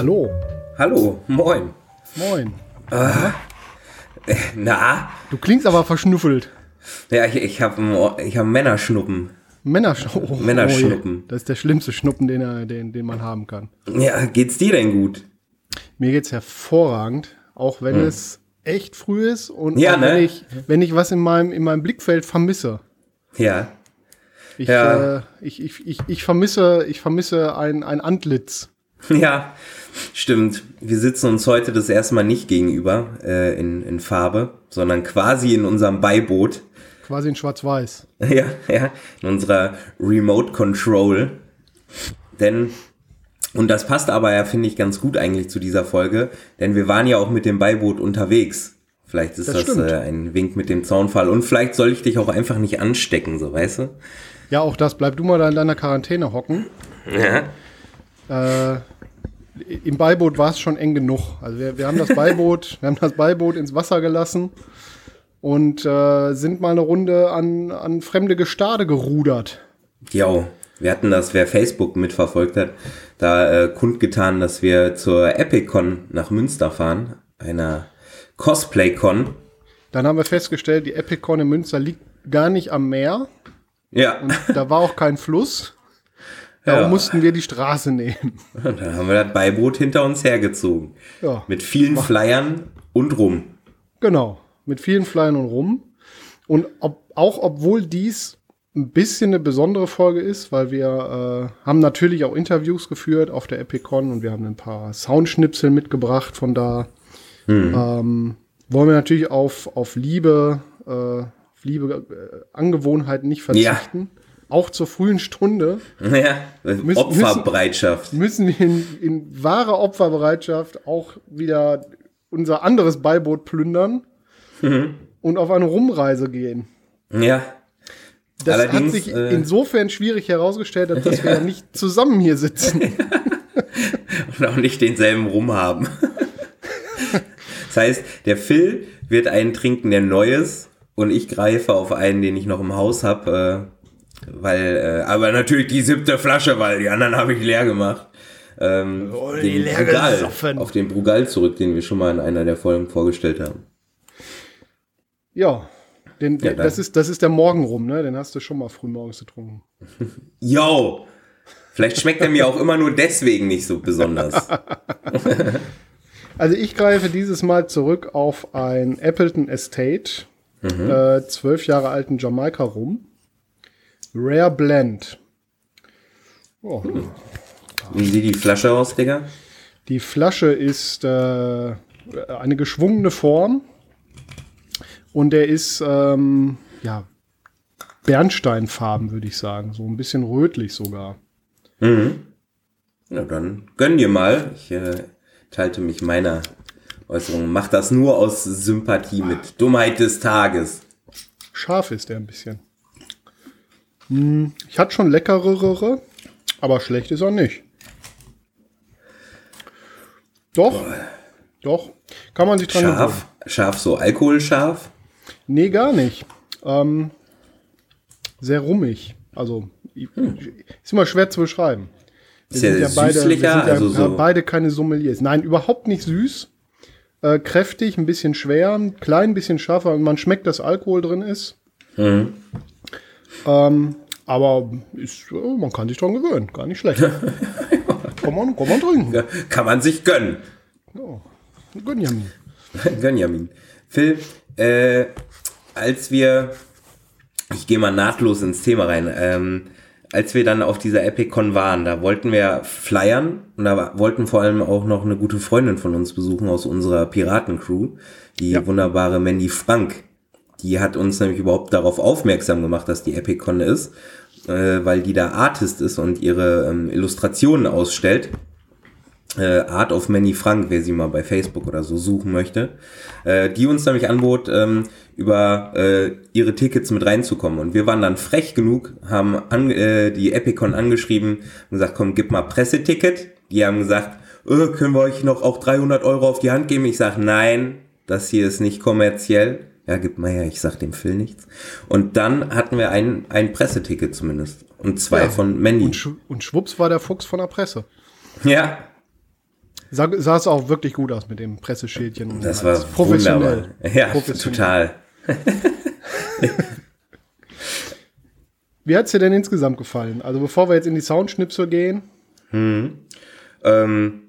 Hallo. Hallo, moin. Moin. Na? Du klingst aber verschnuffelt. Ja, ich, ich habe ich hab Männerschnuppen. Männersch oh, Männerschnuppen. Oh das ist der schlimmste Schnuppen, den, er, den, den man haben kann. Ja, geht's dir denn gut? Mir geht's hervorragend, auch wenn es echt früh ist und Ja, auch wenn, ne? ich, wenn ich was in meinem, in meinem Blickfeld vermisse. Ja. Ich, Ja. äh, ich, ich, ich, ich vermisse, ich vermisse ein, ein Antlitz. Ja, stimmt. Wir sitzen uns heute das erste Mal nicht gegenüber äh, in, in Farbe, sondern quasi in unserem Beiboot. Quasi in Schwarz-Weiß. Ja, ja, in unserer Remote Control. Denn, und das passt aber ja, finde ich, ganz gut eigentlich zu dieser Folge, denn wir waren ja auch mit dem Beiboot unterwegs. Vielleicht ist Das das, äh, ein Wink mit dem Zaunfall. Und vielleicht soll ich dich auch einfach nicht anstecken, so weißt du? Ja, auch das. Bleib du mal da in deiner Quarantäne hocken. Ja. Äh, Im Beiboot war es schon eng genug. Also wir, wir haben das Beiboot, wir haben das Beiboot ins Wasser gelassen und äh, sind mal eine Runde an, an fremde Gestade gerudert. Jo, wir hatten das, wer Facebook mitverfolgt hat, da äh, kundgetan, dass wir zur EpicCon nach Münster fahren, einer Cosplay-Con. Dann haben wir festgestellt, die Epicon in Münster liegt gar nicht am Meer. Ja, Da war auch kein Fluss. Darum Ja. mussten wir die Straße nehmen. dann haben wir das Beiboot hinter uns hergezogen. Ja, Mit vielen Flyern und rum. genau. Mit vielen Flyern und rum. Und ob, auch obwohl dies ein bisschen eine besondere Folge ist, weil wir äh, haben natürlich auch Interviews geführt auf der Epicon und wir haben ein paar Soundschnipsel mitgebracht von da. Ähm, wollen wir natürlich auf, auf Liebe, äh, auf Liebe äh, Angewohnheiten nicht verzichten. Auch zur frühen Stunde Ja, Opferbereitschaft. müssen wir in, in wahrer Opferbereitschaft auch wieder unser anderes Beiboot plündern und auf eine Rumreise gehen. Ja. Das hat Allerdings, sich äh, insofern schwierig herausgestellt, dass wir ja nicht zusammen hier sitzen. und auch nicht denselben Rum haben. das heißt, der Phil wird einen trinken, der neu ist, und ich greife auf einen, den ich noch im Haus habe, äh, weil, äh, aber natürlich die siebte Flasche, weil die anderen habe ich leer gemacht. Ähm, Oh, die den leer Brugal, gesoffen. auf den Brugal zurück, den wir schon mal in einer der Folgen vorgestellt haben. Ja, den, Ja, das, ist, das ist der Morgenrum, ne? Den hast du schon mal früh morgens getrunken. Yo! Vielleicht schmeckt er mir auch immer nur deswegen nicht so besonders. Also ich greife dieses Mal zurück auf ein Appleton Estate, äh, zwölf Jahre alten Jamaika rum. Rare Blend. Oh. Wie sieht die Flasche aus, Digga? Die Flasche ist äh, eine geschwungene Form und der ist ähm, ja Bernsteinfarben, würde ich sagen, so ein bisschen rötlich sogar. Na dann gönn dir mal. Ich äh, teilte mich meiner Äußerung. Mach das nur aus Sympathie mit Dummheit des Tages. Scharf ist der ein bisschen. Hm, ich hatte schon leckerere, aber schlecht ist er nicht. Doch, doch, kann man sich dran gewöhnen. Scharf? Scharf so alkoholscharf? Nee, gar nicht. Ähm, sehr rummig. Also, ist immer schwer zu beschreiben. Ist der süßlicher? wir sind ja also so. beide keine Sommeliers. Nein, überhaupt nicht süß. Äh, kräftig, ein bisschen schwer, ein klein bisschen scharfer. Man schmeckt, dass Alkohol drin ist. Mhm. Ähm, aber ist, äh, man kann sich dran gewöhnen. Gar nicht schlecht. kann, man, kann man trinken. Kann man sich gönnen. Gönjamin. Gönjamin. Phil, äh, als wir, ich gehe mal nahtlos ins Thema rein, ähm, als wir dann auf dieser EpicCon waren, da wollten wir flyern und da wollten vor allem auch noch eine gute Freundin von uns besuchen aus unserer Piratencrew, die Ja. wunderbare Mandy Frank. Die hat uns nämlich überhaupt darauf aufmerksam gemacht, dass die EpicCon ist. äh, weil die da Artist ist und ihre ähm, Illustrationen ausstellt. Äh, Art of Many Frank, wer sie mal bei Facebook oder so suchen möchte, äh, die uns nämlich anbot, ähm, über äh, ihre Tickets mit reinzukommen. Und wir waren dann frech genug, haben an, äh, die Epicon angeschrieben und gesagt, komm, gib mal Presseticket. Die haben gesagt, äh, können wir euch noch auch 300 Euro auf die Hand geben? Ich sag, nein, das hier ist nicht kommerziell. Ja, gib mal her, ich sag dem Phil nichts. Und dann hatten wir ein, ein Presseticket zumindest. Und zwei Ja. von Mandy. Und, schw- und schwupps war der Fuchs von der Presse. Ja, Sah, sah es auch wirklich gut aus mit dem Presseschildchen. das war professionell. wunderbar. Ja, Professionell. total. Wie hat's dir denn insgesamt gefallen? Also bevor wir jetzt in die Soundschnipsel gehen, Ähm,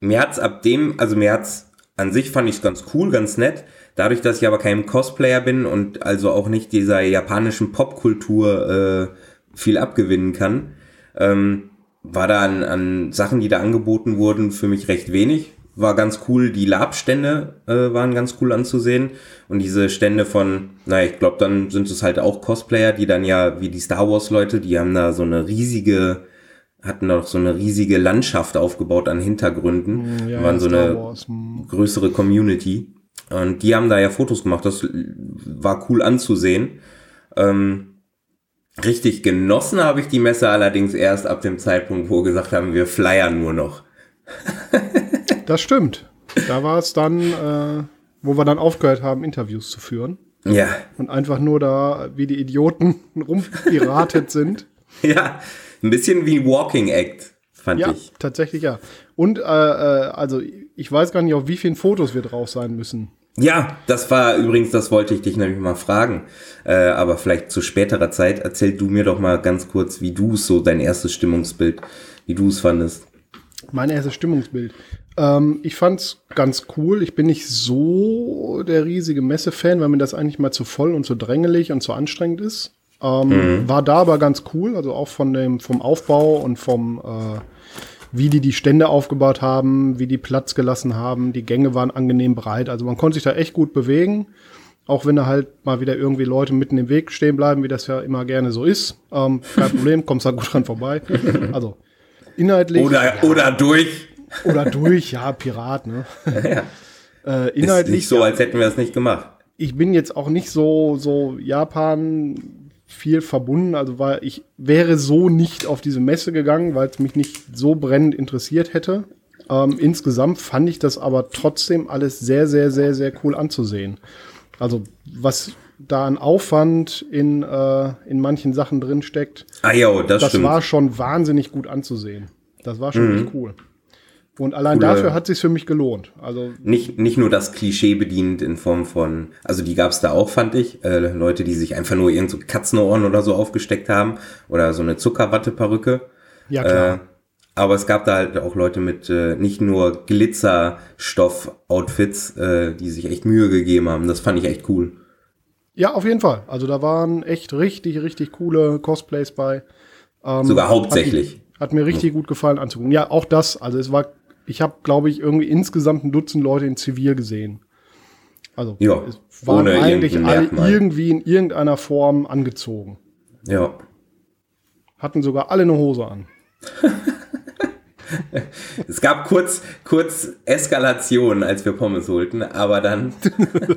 mir hat's ab dem, also mir hat's an sich fand ich's ganz cool, ganz nett. Dadurch, dass ich aber kein Cosplayer bin und also auch nicht dieser japanischen Popkultur äh, viel abgewinnen kann, ähm, war da an, an Sachen, die da angeboten wurden, für mich recht wenig. War ganz cool, die Labstände äh, waren ganz cool anzusehen. Und diese Stände von, naja, ich glaube, dann sind es halt auch Cosplayer, die dann ja, wie die Star Wars-Leute, die haben da so eine riesige, hatten da auch so eine riesige Landschaft aufgebaut an Hintergründen. ja, waren so Star eine Wars, hm. größere Community. Und die haben da ja Fotos gemacht. Das war cool anzusehen. Ähm, richtig genossen habe ich die Messe allerdings erst ab dem Zeitpunkt, wo wir gesagt haben, wir flyern nur noch. das stimmt. Da war es dann, äh, wo wir dann aufgehört haben, Interviews zu führen. Ja, Und einfach nur da, wie die Idioten rumpiratet sind. ja, ein bisschen wie Walking Act, fand Ja, ich. tatsächlich ja. Und äh, äh, also ich weiß gar nicht, auf wie vielen Fotos wir drauf sein müssen. Ja, das war übrigens, das wollte ich dich nämlich mal fragen. Äh, aber vielleicht zu späterer Zeit. Erzähl du mir doch mal ganz kurz, wie du es so, dein erstes Stimmungsbild, wie du es fandest. Mein erstes Stimmungsbild. Ähm, ich fand's ganz cool. Ich bin nicht so der riesige Messe-Fan, weil mir das eigentlich mal zu voll und zu drängelig und zu anstrengend ist. Ähm, War da aber ganz cool, also auch von dem, vom Aufbau und vom, äh, wie die die Stände aufgebaut haben, wie die Platz gelassen haben. Die Gänge waren angenehm breit. Also man konnte sich da echt gut bewegen. Auch wenn da halt mal wieder irgendwie Leute mitten im Weg stehen bleiben, wie das ja immer gerne so ist. Ähm, kein Problem, kommst da gut dran vorbei. Also inhaltlich. Oder, oder durch. Oder durch, ja, Pirat, ne? Ja. Äh, Ist inhaltlich, nicht so, als hätten wir es nicht gemacht. ich bin jetzt auch nicht so, so Japan viel verbunden, also weil ich wäre so nicht auf diese Messe gegangen, weil es mich nicht so brennend interessiert hätte. Ähm, insgesamt fand ich das aber trotzdem alles sehr, sehr, sehr, sehr cool anzusehen. Also was da an Aufwand in, äh, in manchen Sachen drin steckt, Ah das, das stimmt. war schon wahnsinnig gut anzusehen. Das war schon echt cool. Und allein Coole- dafür hat es sich für mich gelohnt. Also nicht, nicht nur das Klischee bedient in Form von, also die gab es da auch, fand ich, äh, Leute, die sich einfach nur irgend so Katzenohren oder so aufgesteckt haben oder so eine Zuckerwatteperücke. ja klar. Äh, aber es gab da halt auch Leute mit äh, nicht nur Glitzerstoff-Outfits, äh, die sich echt Mühe gegeben haben. Das fand ich echt cool. Ja, auf jeden Fall. Also da waren echt richtig, richtig coole Cosplays bei. Ähm, Sogar hauptsächlich. Hat, hat mir richtig gut gefallen anzugucken. Ja, auch das. Also es war, ich habe, glaube ich, irgendwie insgesamt ein Dutzend Leute in Zivil gesehen. Also Ja, es waren eigentlich alle irgendwie in irgendeiner Form angezogen. Ja. Hatten sogar alle eine Hose an. Es gab kurz, kurz Eskalation, als wir Pommes holten, aber dann,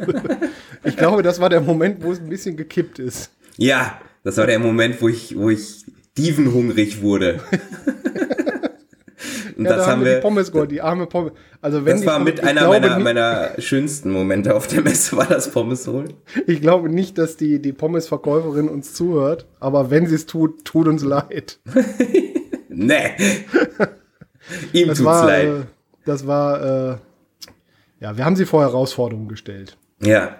Ich glaube, das war der Moment, wo es ein bisschen gekippt ist. ja, das war der Moment, wo ich, wo ich dievenhungrig wurde. Und Ja, das da haben die wir, Pommes geholt, die arme Pommes. Also wenn das die war Pommes- mit einer meiner, nicht- meiner schönsten Momente auf der Messe, war das Pommes holen. Ich glaube nicht, dass die, die Pommes-Verkäuferin uns zuhört, aber wenn sie es tut, tut uns leid. Nee. Ihm Das tut's war, leid. äh, das war, äh, ja, wir haben sie vor Herausforderungen gestellt. Ja.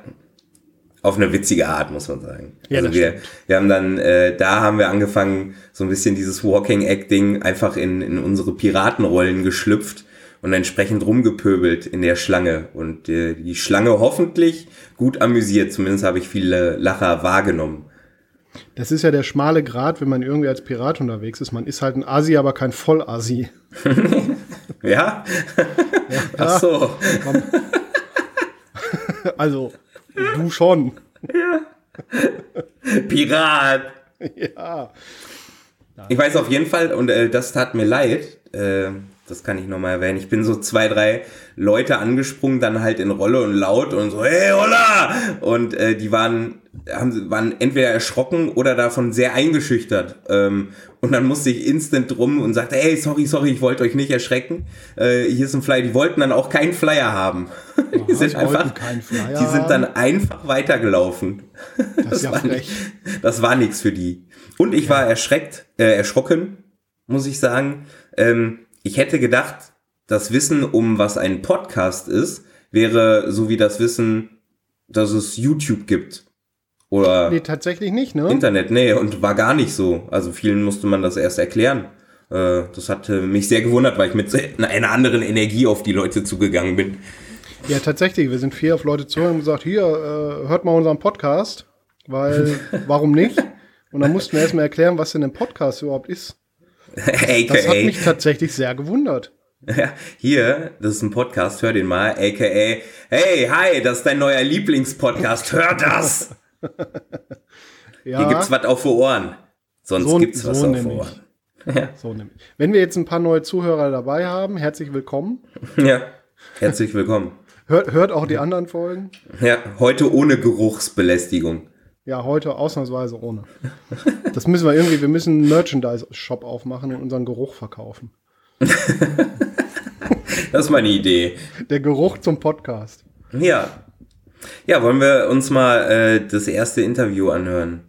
Auf eine witzige Art, muss man sagen. Ja, also das wir, stimmt. wir haben dann, äh, da haben wir angefangen, so ein bisschen dieses Walking Acting einfach in, in unsere Piratenrollen geschlüpft und entsprechend rumgepöbelt in der Schlange. Und äh, die Schlange hoffentlich gut amüsiert. Zumindest habe ich viele Lacher wahrgenommen. Das ist ja der schmale Grat, wenn man irgendwie als Pirat unterwegs ist. Man ist halt ein Asi, aber kein Vollasi. Ja? Ach so. Also, du schon. Pirat. Ja. Ich weiß auf jeden Fall, und äh, das tat mir leid, äh, das kann ich nochmal erwähnen. Ich bin so zwei, drei Leute angesprungen, dann halt in Rolle und laut und so, hey, holla! Und äh, die waren, haben, waren entweder erschrocken oder davon sehr eingeschüchtert. Ähm, und dann musste ich instant drum und sagte, hey, sorry, sorry, ich wollte euch nicht erschrecken. Äh, hier ist ein Flyer. Die wollten dann auch keinen Flyer haben. Aha, die sind einfach, die sind dann einfach weitergelaufen. Das ist ja war nicht, das war nichts für die. Und ich war erschreckt, äh, erschrocken, muss ich sagen. Ähm, ich hätte gedacht, das Wissen um was ein Podcast ist, wäre so wie das Wissen, dass es YouTube gibt. Oder Nee, tatsächlich nicht, ne? Internet, nee, und war gar nicht so. Also vielen musste man das erst erklären. Äh, das hatte mich sehr gewundert, weil ich mit einer anderen Energie auf die Leute zugegangen bin. Ja, tatsächlich. Wir sind vier auf Leute zu und gesagt, hier, äh, hört mal unseren Podcast, weil, warum nicht? Und dann mussten wir erstmal erklären, was denn ein Podcast überhaupt ist. Das hat AKA, mich tatsächlich sehr gewundert. Ja, hier, das ist ein Podcast, hör den mal, aka, hey, hi, das ist dein neuer Lieblingspodcast, hör das! Ja, Hier gibt's was auf für Ohren. Sonst So- gibt's was so auf für. Ohren. so nämlich. Wenn wir jetzt ein paar neue Zuhörer dabei haben, herzlich willkommen. Ja, herzlich willkommen. Hört, hört auch die anderen Folgen. Ja, heute ohne Geruchsbelästigung. Ja, heute ausnahmsweise ohne. Das müssen wir irgendwie, wir müssen einen Merchandise-Shop aufmachen und unseren Geruch verkaufen. Das ist meine Idee. Der Geruch zum Podcast. Ja. Ja, wollen wir uns mal äh, das erste Interview anhören?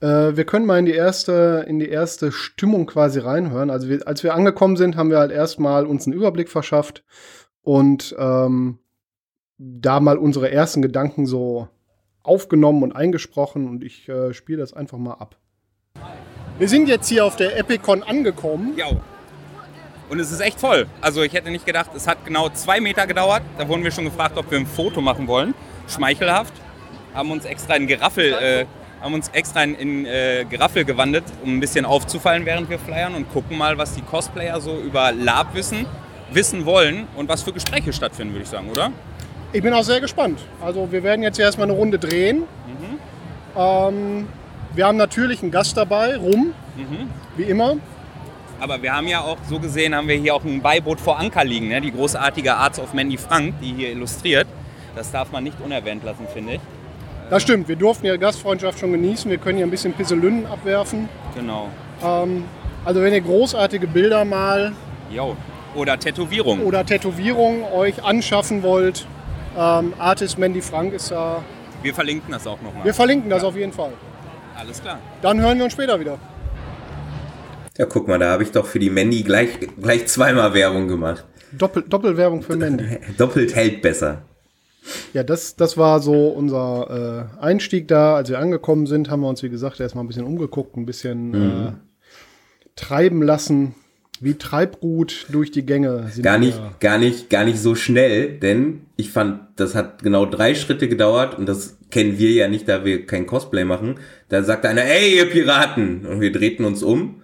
Äh, wir können mal in die erste, in die erste Stimmung quasi reinhören. Also wir, als wir angekommen sind, haben wir halt erstmal uns einen Überblick verschafft und ähm, da mal unsere ersten Gedanken so aufgenommen und eingesprochen und ich äh, spiele das einfach mal ab. Wir sind jetzt hier auf der Epicon angekommen. Ja. Und es ist echt voll. Also ich hätte nicht gedacht, es hat genau zwei Meter gedauert. Da wurden wir schon gefragt, ob wir ein Foto machen wollen. Schmeichelhaft. Haben uns extra in Geraffel, äh, haben uns extra in, in äh, Geraffel gewandelt, um ein bisschen aufzufallen, während wir flyern und gucken mal, was die Cosplayer so über Lab wissen, wissen wollen und was für Gespräche stattfinden, würde ich sagen, oder? Ich bin auch sehr gespannt. Also wir werden jetzt erstmal eine Runde drehen. Ähm, wir haben natürlich einen Gast dabei, Rum, wie immer. Aber wir haben ja auch, so gesehen, haben wir hier auch ein Beiboot vor Anker liegen, ne? die großartige Arts of Mandy Frank, die hier illustriert. Das darf man nicht unerwähnt lassen, finde ich. Das stimmt, wir durften ihre Gastfreundschaft schon genießen. Wir können hier ein bisschen Pisselünnen abwerfen. Genau. Ähm, also wenn ihr großartige Bilder mal Jo. Oder Tätowierung. oder Tätowierungen euch anschaffen wollt, ähm, Artist Mandy Frank ist da. Wir verlinken das auch nochmal. Wir verlinken das auf jeden Fall. Alles klar. Dann hören wir uns später wieder. Ja, guck mal, da habe ich doch für die Mandy gleich, gleich zweimal Werbung gemacht. Doppel, Doppelwerbung für Mandy. Doppelt hält besser. Ja, das, das war so unser äh, Einstieg da. Als wir angekommen sind, haben wir uns, wie gesagt, erstmal ein bisschen umgeguckt, ein bisschen äh, treiben lassen. Wie Treibgut durch die Gänge. Gar nicht, wir. gar nicht, gar nicht so schnell, denn ich fand, das hat genau drei Schritte gedauert und das kennen wir ja nicht, da wir kein Cosplay machen. Da sagte einer, ey, ihr Piraten! Und wir drehten uns um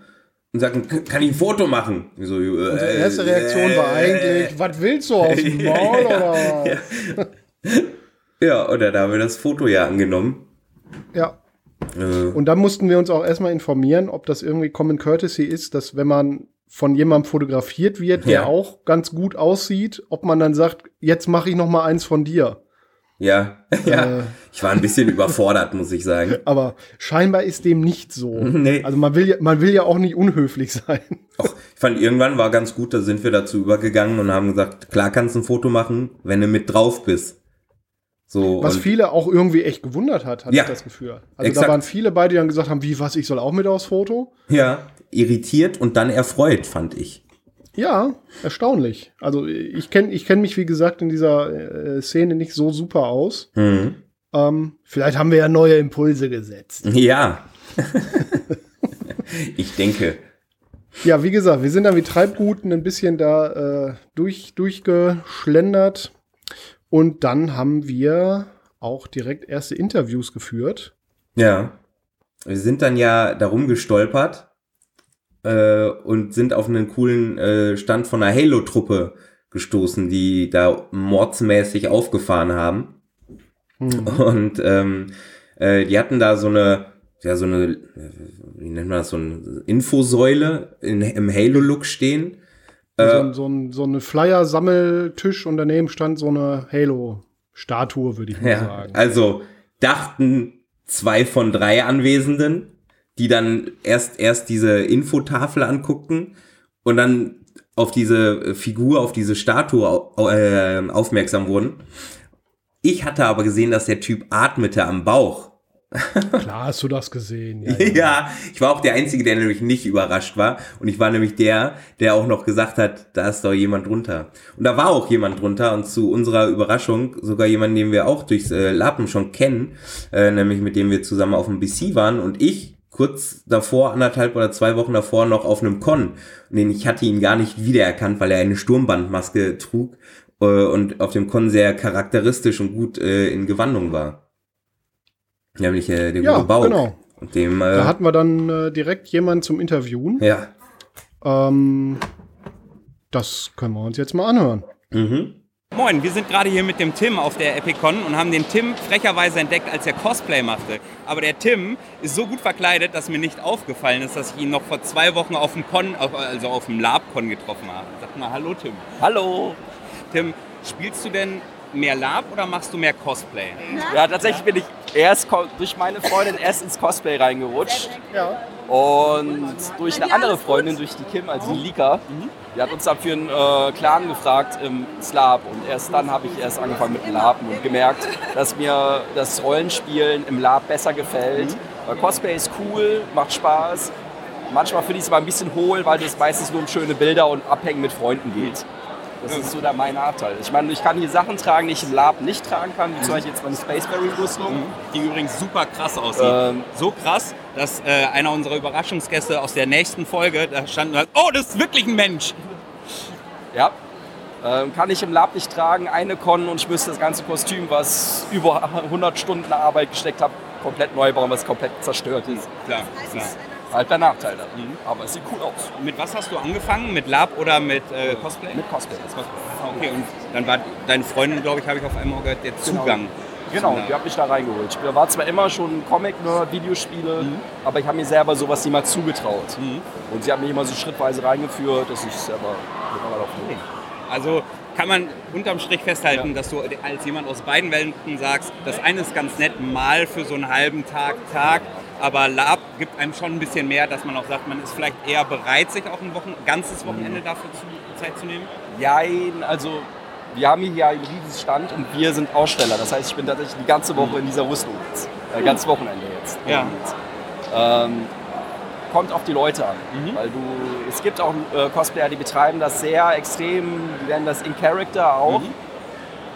und sagten, "K- kann ich ein Foto machen? So, äh, Unsere erste Reaktion war eigentlich, was willst du aus dem Maul? oder? Ja, oder da haben wir das Foto ja angenommen. ja. Äh, Und dann mussten wir uns auch erstmal informieren, ob das irgendwie Common Courtesy ist, dass wenn man von jemandem fotografiert wird, der Ja. auch ganz gut aussieht, ob man dann sagt, jetzt mache ich noch mal eins von dir. ja, ja. Äh. Ich war ein bisschen überfordert, muss ich sagen. Aber scheinbar ist dem nicht so. Nee. Also man will, ja, man will ja auch nicht unhöflich sein. Auch, ich fand irgendwann war ganz gut, da sind wir dazu übergegangen und haben gesagt, klar kannst du ein Foto machen, wenn du mit drauf bist. So, Was viele auch irgendwie echt gewundert hat, hatte Ja. ich das Gefühl. Also Exakt. da waren viele bei, die dann gesagt haben, wie, was, ich soll auch mit aufs Foto? ja, irritiert und dann erfreut, fand ich. Ja, erstaunlich. Also ich kenne ich kenn mich, wie gesagt, in dieser äh, Szene nicht so super aus. Mhm. Ähm, vielleicht haben wir ja neue Impulse gesetzt. Ja. ich denke. Ja, wie gesagt, wir sind dann wie Treibguten ein bisschen da äh, durch, durchgeschlendert. Und dann haben wir auch direkt erste Interviews geführt. Ja. Wir sind dann ja darum gestolpert äh, und sind auf einen coolen äh, Stand von einer Halo-Truppe gestoßen, die da mordsmäßig aufgefahren haben. Und ähm, äh, die hatten da so eine ja, so eine, wie nennt man das, so eine Infosäule in, im Halo-Look stehen. So, so, ein, so eine Flyer-Sammeltisch und daneben stand so eine Halo-Statue, würde ich mal Ja, sagen. also dachten zwei von drei Anwesenden, die dann erst, erst diese Infotafel anguckten und dann auf diese Figur, auf diese Statue äh, aufmerksam wurden. Ich hatte aber gesehen, dass der Typ atmete am Bauch. Klar hast du das gesehen. Ja, Ja, ja. ich war auch der Einzige, der nämlich nicht überrascht war. Und ich war nämlich der, der auch noch gesagt hat, da ist doch jemand drunter. Und da war auch jemand drunter und zu unserer Überraschung sogar jemand, den wir auch durchs äh, Lappen schon kennen, äh, nämlich mit dem wir zusammen auf dem BC waren und ich kurz davor, anderthalb oder zwei Wochen davor noch auf einem Con. Und ich hatte ihn gar nicht wiedererkannt, weil er eine Sturmbandmaske trug äh, und auf dem Con sehr charakteristisch und gut äh, in Gewandung war. Nämlich äh, der Ja, gute Bauch. genau. Und dem, äh, Da hatten wir dann äh, direkt jemanden zum Interviewen. ja. Ähm, das können wir uns jetzt mal anhören. Mhm. Moin, wir sind gerade hier mit dem Tim auf der Epicon und haben den Tim frecherweise entdeckt, als er Cosplay machte. Aber der Tim ist so gut verkleidet, dass mir nicht aufgefallen ist, dass ich ihn noch vor zwei Wochen auf dem Con, also auf dem LabCon getroffen habe. Sag mal, hallo Tim. Hallo. Tim, spielst du denn mehr Lab oder machst du mehr Cosplay? Ja, tatsächlich bin ich erst durch meine Freundin erst ins Cosplay reingerutscht. Ja. Und durch eine andere Freundin, durch die Kim, also die Lika, die hat uns dann für einen äh, Clan gefragt im Slab. Und erst dann habe ich erst angefangen mit dem Laben und gemerkt, dass mir das Rollenspielen im Lab besser gefällt. Weil Cosplay ist cool, macht Spaß. Manchmal finde ich es aber ein bisschen hohl, weil es meistens nur um schöne Bilder und Abhängen mit Freunden geht. Das ist so der mein Nachteil. Ich meine, ich kann hier Sachen tragen, die ich im Lab nicht tragen kann, wie zum Beispiel jetzt meine Space Marine Rüstung. Die übrigens super krass aussieht. Ähm. so krass, dass äh, einer unserer Überraschungsgäste aus der nächsten Folge, da stand, und sagt, oh, das ist wirklich ein Mensch. Ja. Ähm, kann ich im Lab nicht tragen, eine Con und ich müsste das ganze Kostüm, was über 100 Stunden Arbeit gesteckt habe, komplett neu bauen, was komplett zerstört ist. Klar, klar. Halt der Nachteil da. Aber es sieht cool aus. Mit was hast du angefangen? Mit Lab oder mit äh, Cosplay? Mit Cosplay. Ah, Okay, und dann war deine Freundin, glaube ich, habe ich auf einmal gehört, der Zugang. Genau, zum die hat mich da reingeholt. Ich war zwar immer schon Comic-Nerd, Videospiele, aber ich habe mir selber sowas niemals zugetraut. Und sie hat mich immer so schrittweise reingeführt, dass ich selber mittlerweile auch tue. Also kann man unterm Strich festhalten, dass du als jemand aus beiden Welten sagst, das eine ist ganz nett, mal für so einen halben Tag, Tag, aber Lab gibt einem schon ein bisschen mehr, dass man auch sagt, man ist vielleicht eher bereit, sich auch ein Wochen, ganzes Wochenende dafür zu, Zeit zu nehmen. Jein, also wir haben hier einen riesigen Stand und wir sind Aussteller. Das heißt, ich bin tatsächlich die ganze Woche in dieser Rüstung jetzt. Äh, ganzes Wochenende jetzt. Ja. Und, ähm, kommt auf die Leute an. Mhm. Weil du, es gibt auch äh, Cosplayer, die betreiben das sehr extrem, die nennen das in Character auch. Mhm.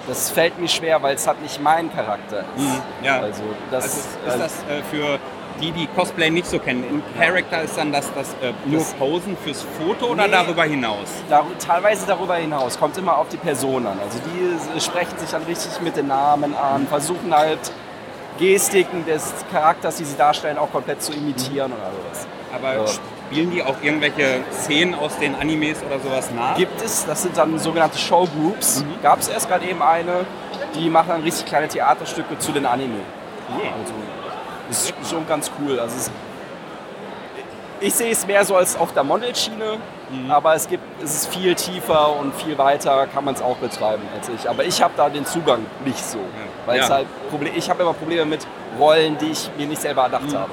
Das fällt mir schwer, weil es halt nicht mein Charakter ist. Mhm, ja. Also das, Also ist das äh, für die, die Cosplay nicht so kennen, in Character ist dann das, das äh, nur Das- Posen fürs Foto oder Nee. darüber hinaus? Dar teilweise darüber hinaus, kommt immer auf die Person an. Also die s- sprechen sich dann richtig mit den Namen an, versuchen halt Gestiken des Charakters, die sie darstellen, auch komplett zu imitieren oder sowas. Aber Ja. spielen die auch irgendwelche Szenen aus den Animes oder sowas nach? Gibt es, das sind dann sogenannte Showgroups. Gab es erst gerade eben eine, die machen dann richtig kleine Theaterstücke zu den Anime. Also ist schon ganz cool. Also es, ich sehe es mehr so als auf der Modelschiene, aber es gibt, es ist viel tiefer und viel weiter kann man es auch betreiben als ich. Aber ich habe da den Zugang nicht so, weil es Ja. halt Problem, ich habe immer Probleme mit Rollen, die ich mir nicht selber erdacht habe.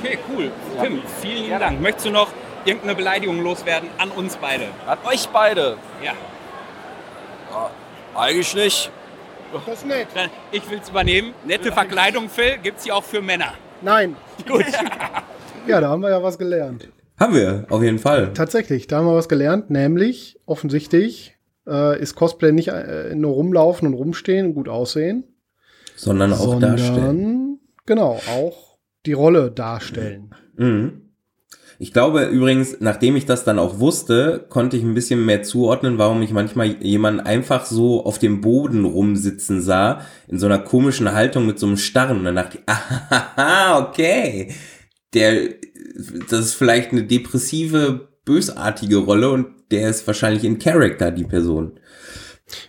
Okay, cool. Ja. Tim, vielen Gerne. Dank. Möchtest du noch irgendeine Beleidigung loswerden an uns beide? An euch beide. Ja. Eigentlich nicht. Das ist nett. Dann, ich will es übernehmen. Nette Verkleidung, Phil, gibt es hier auch für Männer. Nein. Gut. Ja, da haben wir ja was gelernt. Haben wir, auf jeden Fall. Tatsächlich, da haben wir was gelernt, nämlich offensichtlich äh, ist Cosplay nicht äh, nur rumlaufen und rumstehen und gut aussehen, Sondern auch sondern darstellen. genau auch die Rolle darstellen. Mhm. Ich glaube übrigens, nachdem ich das dann auch wusste, konnte ich ein bisschen mehr zuordnen, warum ich manchmal jemanden einfach so auf dem Boden rumsitzen sah, in so einer komischen Haltung mit so einem Starren. Und dann dachte ich, aha, okay. Der, das ist vielleicht eine depressive, bösartige Rolle und der ist wahrscheinlich in Character, die Person.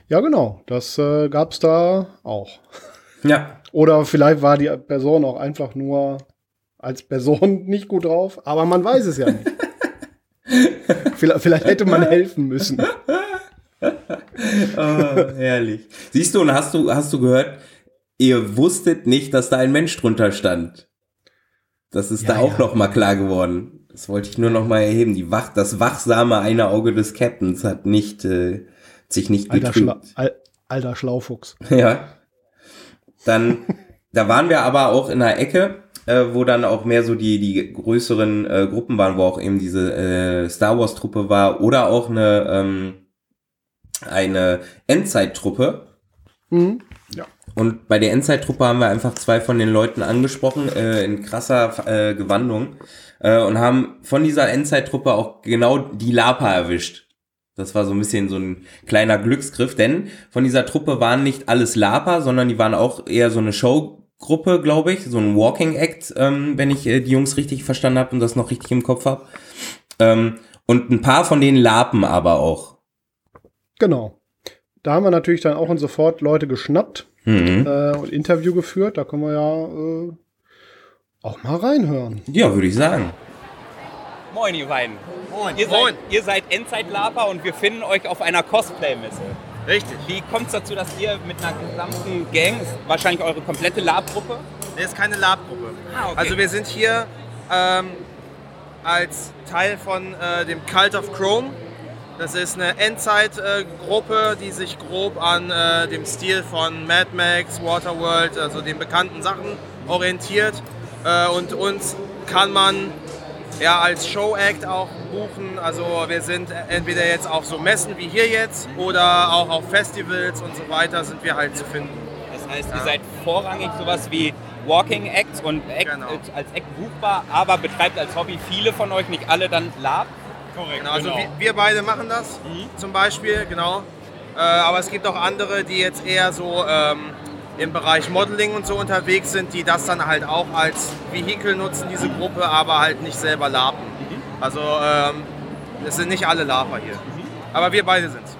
Ja, genau, das äh, gab es da auch. Ja. Oder vielleicht war die Person auch einfach nur als Person nicht gut drauf, aber man weiß es ja nicht. vielleicht, vielleicht hätte man helfen müssen. Oh, herrlich. Siehst du, und hast du, hast du gehört, ihr wusstet nicht, dass da ein Mensch drunter stand. Das ist Ja, da auch ja. noch mal klar geworden. Das wollte ich nur noch mal erheben. Die Wach, das wachsame eine Auge des Captains hat nicht, äh, sich nicht Alter, Schla getrübt. Al alter Schlaufuchs. Ja. Dann, da waren wir aber auch in einer Ecke, äh, wo dann auch mehr so die, die größeren äh, Gruppen waren, wo auch eben diese äh, Star Wars Truppe war oder auch eine, ähm, eine Endzeit-Truppe. Mhm. Ja. Und bei der Endzeit-Truppe haben wir einfach zwei von den Leuten angesprochen, äh, in krasser äh, Gewandung, äh, und haben von dieser Endzeit-Truppe auch genau die Lapa erwischt. Das war so ein bisschen so ein kleiner Glücksgriff, denn von dieser Truppe waren nicht alles Lapa, sondern die waren auch eher so eine Showgruppe, glaube ich, so ein Walking Act, ähm, wenn ich äh, die Jungs richtig verstanden habe und das noch richtig im Kopf habe. Ähm, und ein paar von denen Lapen aber auch. Genau. Da haben wir natürlich dann auch und sofort Leute geschnappt Mhm. äh, und Interview geführt. Da können wir ja äh, auch mal reinhören. Ja, würde ich sagen. Moin, ihr beiden. Moin. Ihr seid, Moin. ihr seid Endzeit-Laper und wir finden euch auf einer Cosplay-Messe. Richtig. Wie kommt es dazu, dass ihr mit einer gesamten Gang, wahrscheinlich eure komplette Lab-Gruppe, Das ist keine Lab-Gruppe. Ah, okay. Also wir sind hier ähm, als Teil von äh, dem Cult of Chrome. Das ist eine Endzeit-Gruppe, die sich grob an äh, dem Stil von Mad Max, Waterworld, also den bekannten Sachen orientiert. Äh, und uns kann man ja, als Show-Act auch buchen. Also wir sind entweder jetzt auf so Messen wie hier jetzt oder auch auf Festivals und so weiter sind wir halt zu finden. das heißt, ihr seid vorrangig sowas wie Walking Acts und Act, Genau. als Act buchbar, aber betreibt als Hobby viele von euch, nicht alle dann Lab. Korrekt. Genau, also wir, wir beide machen das zum Beispiel, genau. Äh, aber es gibt auch andere, die jetzt eher so ähm, im Bereich Modeling und so unterwegs sind, die das dann halt auch als Vehikel nutzen, diese Gruppe, aber halt nicht selber lapen. Also ähm, es sind nicht alle Laper hier. Aber wir beide sind's.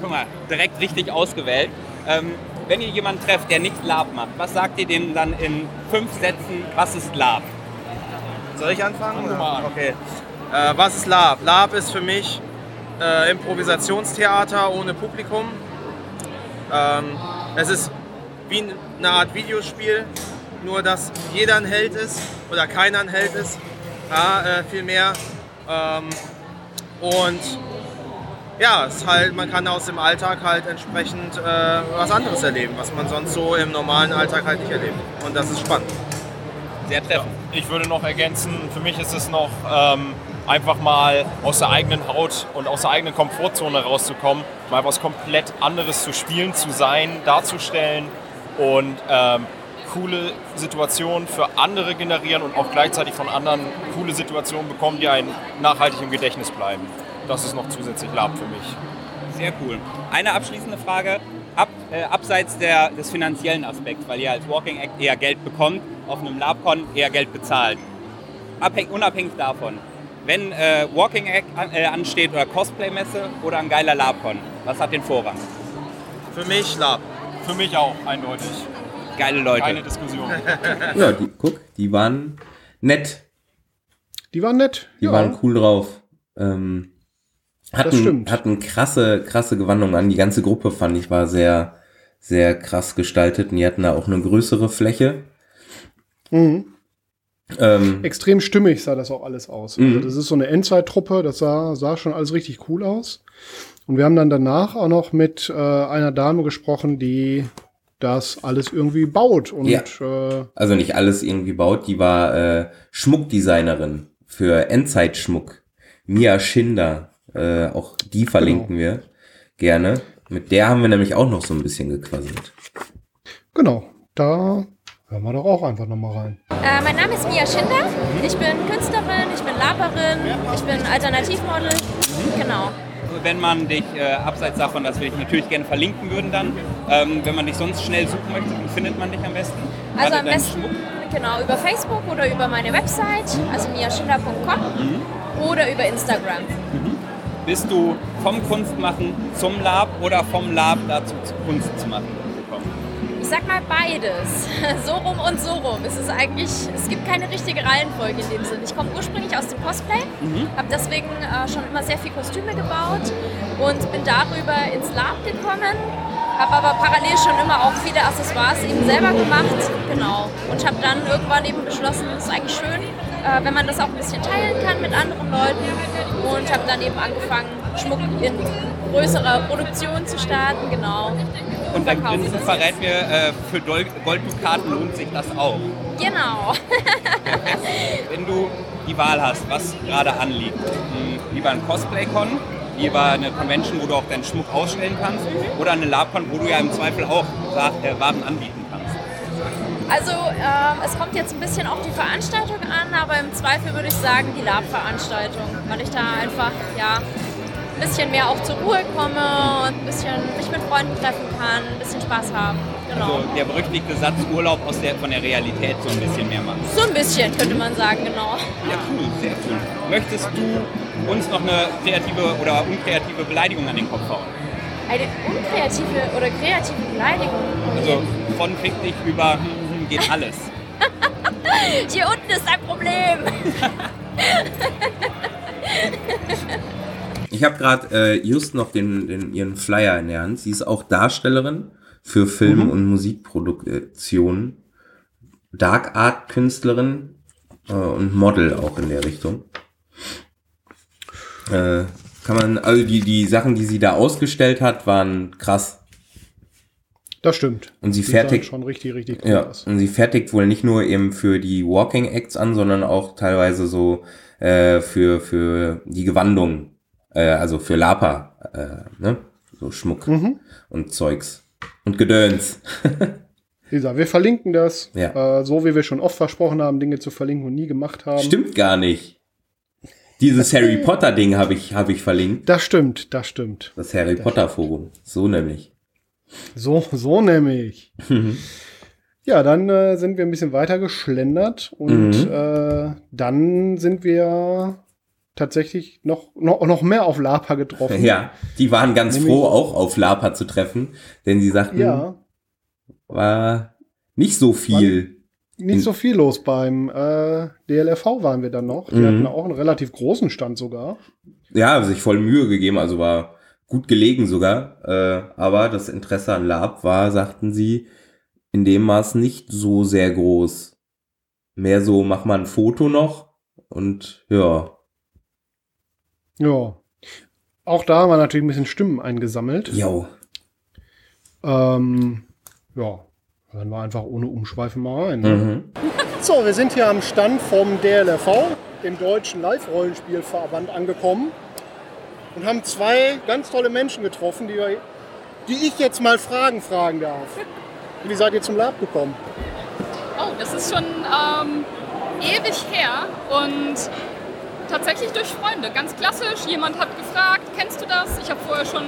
Guck mal, direkt richtig ausgewählt. Ähm, wenn ihr jemanden trefft, der nicht Lab macht, was sagt ihr denen dann in fünf Sätzen, was ist Lab? Soll ich anfangen? oder? Okay. Äh, was ist Lab? Lab ist für mich äh, Improvisationstheater ohne Publikum. Ähm, es ist wie eine Art Videospiel, nur dass jeder ein Held ist oder keiner ein Held ist. Ja, äh, viel mehr. Ähm, und ja, es halt, man kann aus dem Alltag halt entsprechend äh, was anderes erleben, was man sonst so im normalen Alltag halt nicht erlebt. Und das ist spannend. Sehr treffend. Ich würde noch ergänzen, für mich ist es noch ähm, einfach mal aus der eigenen Haut und aus der eigenen Komfortzone rauszukommen, mal was komplett anderes zu spielen, zu sein, darzustellen und ähm, coole Situationen für andere generieren und auch gleichzeitig von anderen coole Situationen bekommen, die einem nachhaltig im Gedächtnis bleiben. Das ist noch zusätzlich Lab für mich. Sehr cool. Eine abschließende Frage. Ab, äh, abseits der, des finanziellen Aspekts, weil ihr als Walking Act eher Geld bekommt, auf einem LabCon eher Geld bezahlt. Abhäng, unabhängig davon, wenn äh, Walking Act an, äh, ansteht oder Cosplay-Messe oder ein geiler LabCon, was hat den Vorrang? Für mich Lab. Für mich auch eindeutig. Geile Leute. Keine Diskussion. Ja, die, guck, die waren nett. Die waren nett. Die waren cool drauf. Ähm, hatten, stimmt. hatten krasse, krasse Gewandungen an. Die ganze Gruppe fand ich war sehr, sehr krass gestaltet. Und die hatten da auch eine größere Fläche. Mhm. Ähm, Extrem stimmig sah das auch alles aus. Mhm. Also das ist so eine Endzeit-Truppe, das sah, sah schon alles richtig cool aus. Und wir haben dann danach auch noch mit äh, einer Dame gesprochen, die das alles irgendwie baut. Und Ja. äh, also nicht alles irgendwie baut. Die war äh, Schmuckdesignerin für Endzeitschmuck. Mia Schinder. Äh, auch die verlinken wir gerne. Mit der haben wir nämlich auch noch so ein bisschen gequasselt. genau, da hören wir doch auch einfach nochmal rein. Äh, mein Name ist Mia Schinder. Ich bin Künstlerin, ich bin Laperin, ich bin Alternativmodel. Genau. Wenn man dich, äh, abseits davon, dass wir dich natürlich gerne verlinken würden dann, ähm, wenn man dich sonst schnell suchen möchte, wie findet man dich am besten? Also Gerade am besten genau über Facebook oder über meine Website, also miaschinder.com oder über Instagram. Bist du vom Kunstmachen zum Lab oder vom Lab dazu zu Kunst zu machen sag mal beides. So rum und so rum. Es ist eigentlich, es gibt keine richtige Reihenfolge in dem Sinn. Ich komme ursprünglich aus dem Cosplay, habe deswegen äh, schon immer sehr viel Kostüme gebaut und bin darüber ins Lab gekommen. Habe aber parallel schon immer auch viele Accessoires eben selber gemacht. Genau. Und habe dann irgendwann eben beschlossen, es ist eigentlich schön, äh, wenn man das auch ein bisschen teilen kann mit anderen Leuten. Und habe dann eben angefangen, Schmuck in größerer Produktion zu starten. Genau. Und beim verkaufe Prinzen das verrät mir, äh, für Golddukaten lohnt sich das auch. Genau. Wenn du die Wahl hast, was gerade anliegt, hm, lieber ein Cosplay-Con, lieber eine Convention, wo du auch deinen Schmuck ausstellen kannst, oder eine Lab-Con, wo du ja im Zweifel auch Sa- äh, Waren anbieten kannst. Also ähm, es kommt jetzt ein bisschen auf die Veranstaltung an, aber im Zweifel würde ich sagen die Lab-Veranstaltung, weil ich da einfach ja ein bisschen mehr auch zur Ruhe komme und ein bisschen mich mit Freunden treffen kann, ein bisschen Spaß haben. Genau. Also der berüchtigte Satz Urlaub aus der, von der Realität so ein bisschen mehr machen. So ein bisschen könnte man sagen, genau. Ja, cool, sehr cool. Möchtest du uns noch eine kreative oder unkreative Beleidigung an den Kopf hauen? Eine unkreative oder kreative Beleidigung. Also von fick dich über hm, geht alles. Hier unten ist ein Problem. Ich habe gerade äh, just noch den, den, ihren Flyer in der Hand. Sie ist auch Darstellerin für Film- und Musikproduktion, Dark Art Künstlerin äh, und Model auch in der Richtung. Äh, kann man, also die, die Sachen, die sie da ausgestellt hat, waren krass. Das stimmt. Und sie Die fertigt- schon richtig, richtig cool Ja, aus. und sie fertigt wohl nicht nur eben für die Walking Acts an, sondern auch teilweise so äh, für, für die Gewandung, äh, also für Lapa, äh, ne? So Schmuck Mhm. und Zeugs. Und Gedöns. Gesagt, wir verlinken das, Ja. äh, so wie wir schon oft versprochen haben, Dinge zu verlinken und nie gemacht haben. Stimmt gar nicht. Dieses Harry Potter Ding habe ich, habe ich verlinkt. Das stimmt, das stimmt. Das Harry Potter Forum. So nämlich. So, so nämlich. ja, dann äh, sind wir ein bisschen weiter geschlendert und Mhm. äh, dann sind wir tatsächlich noch, noch, noch mehr auf Lapa getroffen. Ja, die waren ganz Nämlich- froh, auch auf Lapa zu treffen, denn sie sagten, Ja, war nicht so viel. nicht so viel los beim äh, DLRV waren wir dann noch. Die Mhm. hatten auch einen relativ großen Stand sogar. Ja, sich voll Mühe gegeben, also war gut gelegen sogar. Äh, aber das Interesse an Lab war, sagten sie, in dem Maß nicht so sehr groß. Mehr so, mach mal ein Foto noch und ja. Ja. Auch da haben wir natürlich ein bisschen Stimmen eingesammelt. Jo. Ähm, ja, hören wir einfach ohne Umschweife mal rein. ne? Mhm. So, wir sind hier am Stand vom DLRV, dem Deutschen Live-Rollenspielverband, angekommen und haben zwei ganz tolle Menschen getroffen, die, die ich jetzt mal Fragen fragen darf. Wie seid ihr zum Lab gekommen? Oh, das ist schon ähm, ewig her und tatsächlich durch Freunde. Ganz klassisch. Jemand hat gefragt, kennst du das? Ich habe vorher schon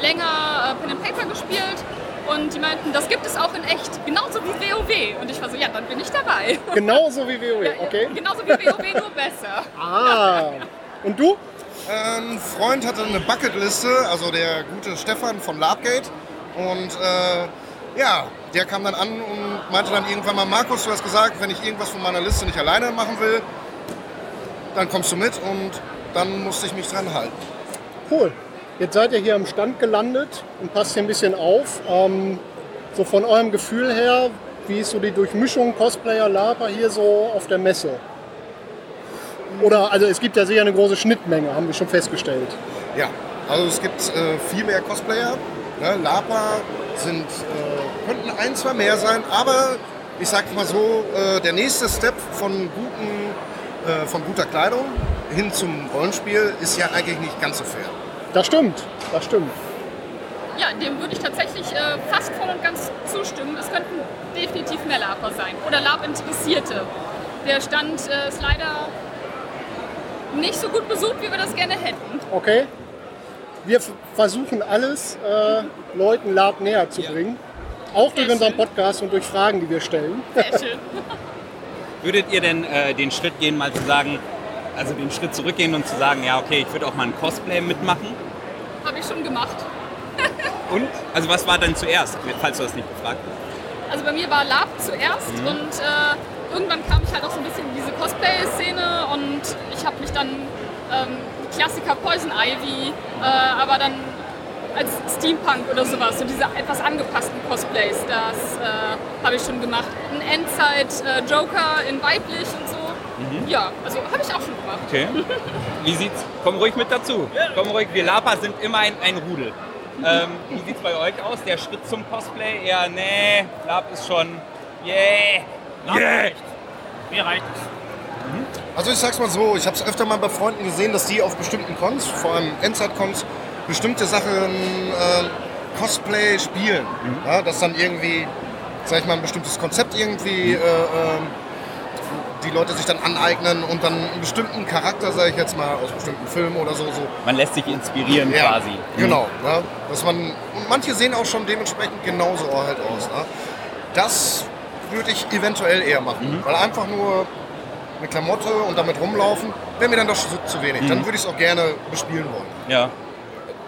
länger äh, Pen and Paper gespielt und die meinten, das gibt es auch in echt, genauso wie WoW. Und ich war so, ja, dann bin ich dabei. Genauso wie WoW, okay? Genauso wie WoW, nur besser. Ah, und du? Ein Freund hatte eine Bucketliste, also der gute Stefan von Labgate. Und äh, ja, der kam dann an und meinte dann irgendwann mal, Markus, du hast gesagt, wenn ich irgendwas von meiner Liste nicht alleine machen will, dann kommst du mit und dann musste ich mich dran halten. Cool. Jetzt seid ihr hier am Stand gelandet und passt hier ein bisschen auf. Ähm, so von eurem Gefühl her, wie ist so die Durchmischung Cosplayer, Laper hier so auf der Messe? Oder, also es gibt ja sicher eine große Schnittmenge, haben wir schon festgestellt. Ja, also es gibt äh, viel mehr Cosplayer. Ne? Lapa sind, äh, könnten ein, zwei mehr sein, aber ich sag mal so, äh, der nächste Step von, guten, äh, von guter Kleidung hin zum Rollenspiel ist ja eigentlich nicht ganz so fair. Das stimmt, das stimmt. Ja, dem würde ich tatsächlich äh, fast voll und ganz zustimmen. Es könnten definitiv mehr Laper sein oder Lab-Interessierte. Der Stand äh, ist leider nicht so gut besucht, wie wir das gerne hätten. Okay. Wir versuchen alles, äh, Leuten Lab näher zu bringen. Auch durch Sehr unseren schön. Podcast und durch Fragen, die wir stellen. Sehr schön. Würdet ihr denn äh, den Schritt gehen, mal zu sagen, also den Schritt zurückgehen und zu sagen, ja okay, ich würde auch mal ein Cosplay mitmachen? Habe ich schon gemacht. Und? Also was war denn zuerst, falls du das nicht gefragt also bei mir war Lab zuerst Mhm. und äh, irgendwann kam ich halt auch so ein bisschen in diese Cosplay-Szene und ich habe mich dann ähm, Klassiker Poison Ivy, äh, aber dann als Steampunk oder sowas, so diese etwas angepassten Cosplays, das habe ich schon gemacht. Ein Endzeit-Joker in weiblich und so. Mhm. Ja, also habe ich auch schon gemacht. Okay. Wie sieht's? Komm ruhig mit dazu. Komm ruhig. Wir Lapa sind immer ein, ein Rudel. Ähm, wie sieht's bei euch aus? Der Schritt zum Cosplay? Eher, nee, Lab ist schon, yeah. Yeah. Mir reicht es. Also ich sag's mal so, ich habe es öfter mal bei Freunden gesehen, dass die auf bestimmten Cons, vor allem Endzeit-Cons, bestimmte Sachen äh, Cosplay spielen. Ja, dass dann irgendwie, sag ich mal, ein bestimmtes Konzept irgendwie äh, ähm, die Leute sich dann aneignen und dann einen bestimmten Charakter, sage ich jetzt mal, aus bestimmten Filmen oder so, so Man lässt sich inspirieren ja, quasi. Genau. Ne? Dass man, und manche sehen auch schon dementsprechend genauso halt aus. Ne? Das würde ich eventuell eher machen. Weil einfach nur eine Klamotte und damit rumlaufen, wäre mir dann doch zu, zu wenig. Dann würde ich es auch gerne bespielen wollen. Ja.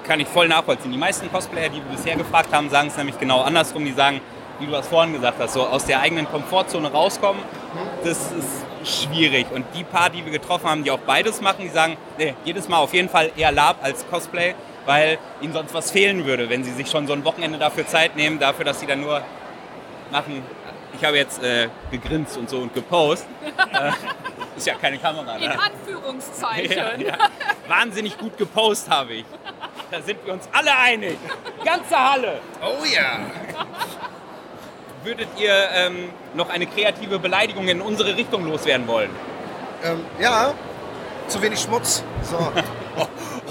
Kann ich voll nachvollziehen. Die meisten Cosplayer, die wir bisher gefragt haben, sagen es nämlich genau andersrum. Die sagen, wie du das vorhin gesagt hast, so aus der eigenen Komfortzone rauskommen, das ist schwierig. Und die paar, die wir getroffen haben, die auch beides machen, die sagen, nee, jedes Mal auf jeden Fall eher Lab als Cosplay, weil ihnen sonst was fehlen würde, wenn sie sich schon so ein Wochenende dafür Zeit nehmen, dafür, dass sie dann nur machen. Ich habe jetzt äh, gegrinst und so und gepost. äh, ist ja keine Kamera. In Ne? Anführungszeichen. Ja, ja. Wahnsinnig gut gepostet habe ich. Da sind wir uns alle einig. Ganze Halle. Oh ja. Würdet ihr ähm, noch eine kreative Beleidigung in unsere Richtung loswerden wollen? Ähm, ja, zu wenig Schmutz. So.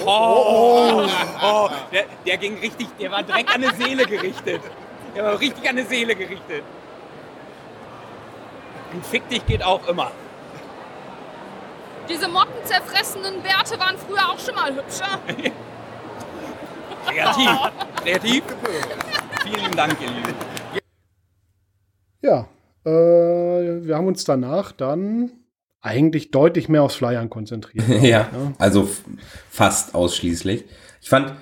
Oh, oh, der, der ging richtig, der war direkt an eine Seele gerichtet. Der war richtig an eine Seele gerichtet. Und fick dich geht auch immer. Diese mottenzerfressenen Bärte waren früher auch schon mal hübscher. Kreativ. Kreativ. Vielen lieben Dank, ihr Lieben. Ja, äh, wir haben uns danach dann eigentlich deutlich mehr aufs Flyern konzentriert. ja, also f- fast ausschließlich. Ich fand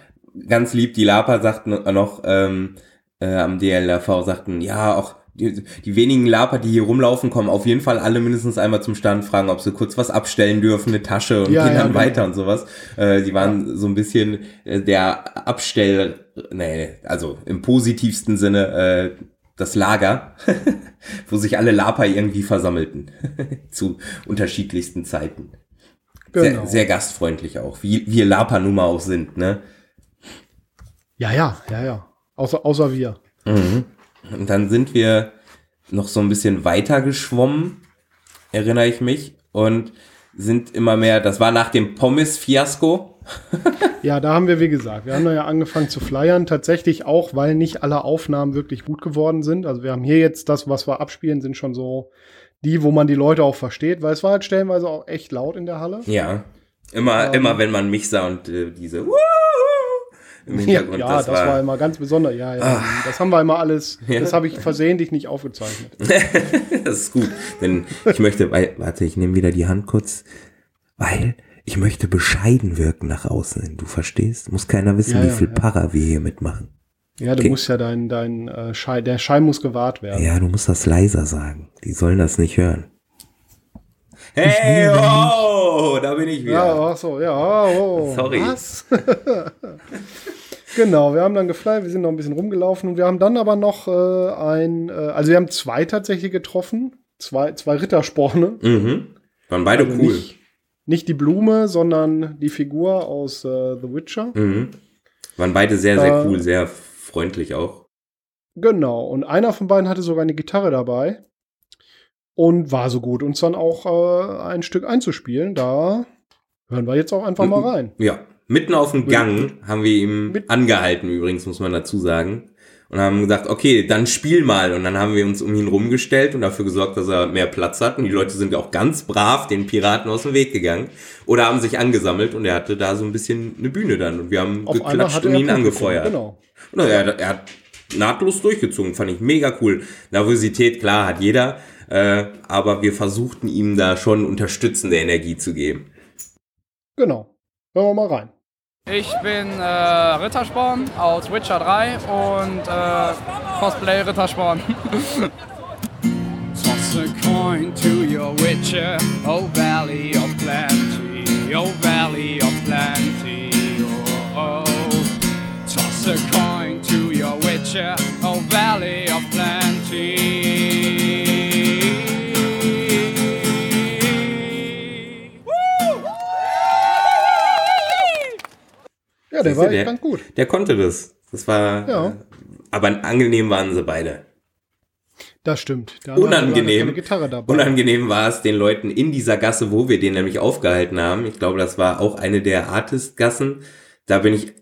ganz lieb, die Lapa sagten noch ähm, äh, am DLRV, sagten, ja, auch die, die wenigen Laper, die hier rumlaufen, kommen auf jeden Fall alle mindestens einmal zum Stand, fragen, ob sie kurz was abstellen dürfen, eine Tasche und Ja, gehen ja, dann genau. weiter und sowas. Äh, die waren so ein bisschen äh, der Abstell, nee, also im positivsten Sinne äh, das Lager, wo sich alle Laper irgendwie versammelten zu unterschiedlichsten Zeiten. Genau. Sehr, sehr gastfreundlich auch, wie wir Lapa nun mal auch sind, ne? Ja, ja, ja, ja. Außer, außer wir. Mhm. Und dann sind wir noch so ein bisschen weiter geschwommen, erinnere ich mich, und sind immer mehr, das war nach dem Pommes-Fiasko. Ja, da haben wir, wie gesagt, wir haben da ja angefangen zu flyern. Tatsächlich auch, weil nicht alle Aufnahmen wirklich gut geworden sind. Also wir haben hier jetzt das, was wir abspielen, sind schon so die, wo man die Leute auch versteht, weil es war halt stellenweise auch echt laut in der Halle. Ja, immer, Ähm. immer wenn man mich sah und äh, diese Wuhu im Ja, Hintergrund, ja das, war, immer ganz besonders. Ja, ja. Ah. Das haben wir immer alles, Ja. das habe ich versehentlich nicht aufgezeichnet. das ist gut, denn ich möchte, warte, ich nehme wieder die Hand kurz, weil ich möchte bescheiden wirken nach außen hin, du verstehst? Muss keiner wissen, Ja, wie ja, viel ja. Para wir hier mitmachen. Ja, du Okay. musst ja dein, dein äh, Schein, der Schein muss gewahrt werden. Ja, du musst das leiser sagen. Die sollen das nicht hören. Hey, oh, da bin ich wieder. Ja, ach so, ja, oh, Sorry. Was? genau, wir haben dann geflyt, wir sind noch ein bisschen rumgelaufen und wir haben dann aber noch äh, ein, äh, also wir haben zwei tatsächlich getroffen, zwei, zwei Rittersporne. Mhm. Waren beide Also cool. Nicht, nicht die Blume, sondern die Figur aus äh, The Witcher. Mhm. Waren beide sehr, sehr Äh, cool, sehr freundlich auch. Genau, und einer von beiden hatte sogar eine Gitarre dabei und war so gut, uns dann auch äh, ein Stück einzuspielen. Da hören wir jetzt auch einfach mal rein. Ja, mitten auf dem Gang haben wir ihm angehalten, übrigens, muss man dazu sagen. Und haben gesagt, okay, dann spiel mal. Und dann haben wir uns um ihn rumgestellt und dafür gesorgt, dass er mehr Platz hat. Und die Leute sind auch ganz brav den Piraten aus dem Weg gegangen. Oder haben sich angesammelt und er hatte da so ein bisschen eine Bühne dann. Und wir haben Auf geklatscht und ihn angefeuert. genau. Und er, er hat nahtlos durchgezogen, fand ich mega cool. Nervosität, klar, hat jeder. Äh, aber wir versuchten ihm da schon unterstützende Energie zu geben. Genau. Hören wir mal rein. Ich bin äh, Rittersporn aus Witcher 3 und äh, Cosplay Rittersporn. Toss a coin to your Witcher, oh Valley of Plenty, oh Valley of Plenty, oh, oh. Toss a coin to your Witcher, oh Valley of Plenty. Ja, der war echt ganz gut. Der konnte das. Das war. Ja. Aber angenehm waren sie beide. Das stimmt. Der leider Unangenehm. Unangenehm war es den Leuten in dieser Gasse, wo wir den nämlich aufgehalten haben. Ich glaube, das war auch eine der Artist-Gassen. Da bin ich,